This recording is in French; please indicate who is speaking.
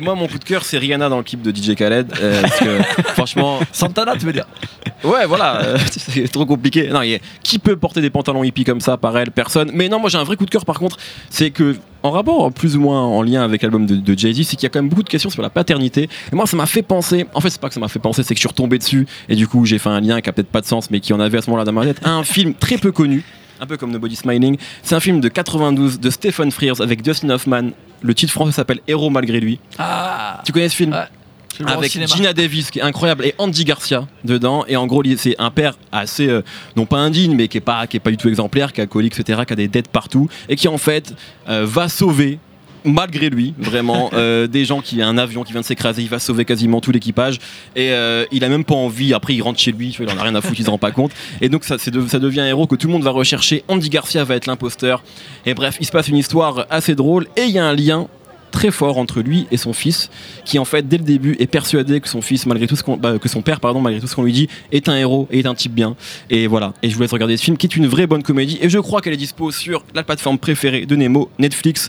Speaker 1: Moi, mon coup de cœur, c'est Rihanna dans le clip de DJ Khaled. euh, parce que, franchement,
Speaker 2: Santana, tu veux dire?
Speaker 1: Ouais, voilà, euh, c'est trop compliqué. Non, a- qui peut porter des pantalons hippies comme ça par elle? Personne. Mais non, moi, j'ai un vrai coup de cœur par contre. C'est que, en rapport plus ou moins en lien avec l'album de, de Jay-Z, c'est qu'il y a quand même beaucoup de questions sur la paternité. Et moi, ça m'a fait penser. En fait, c'est pas que ça m'a fait penser, c'est que je suis retombé dessus. Et du coup, j'ai fait un lien qui a peut-être pas de sens, mais qui en avait à ce moment-là dans ma tête. Un film très peu connu. Un peu comme Nobody Smiling. C'est un film de 92 de Stephen Frears avec Dustin Hoffman. Le titre français s'appelle Héros malgré lui.
Speaker 2: Ah
Speaker 1: Tu connais ce film
Speaker 2: Ouais.
Speaker 1: Avec. Gina Davis qui est incroyable et Andy Garcia dedans et en gros c'est un père assez euh, non pas indigne mais qui est pas qui est pas du tout exemplaire qui a alcoolique etc qui a des dettes partout et qui en fait euh, va sauver malgré lui vraiment euh, des gens qui a un avion qui vient de s'écraser il va sauver quasiment tout l'équipage. Et euh, il a même pas envie après il rentre chez lui tu vois, il en a rien à foutre il se rend pas compte. Et donc ça, c'est de- ça devient un héros que tout le monde va rechercher. Andy Garcia va être l'imposteur. Et bref il se passe une histoire assez drôle et il y a un lien très fort entre lui et son fils qui en fait dès le début est persuadé que son fils malgré tout ce qu'on bah, que son père pardon malgré tout ce qu'on lui dit est un héros et est un type bien. Et voilà. Et je vous laisse regarder ce film qui est une vraie bonne comédie. Et je crois qu'elle est dispo sur la plateforme préférée de Nemo Netflix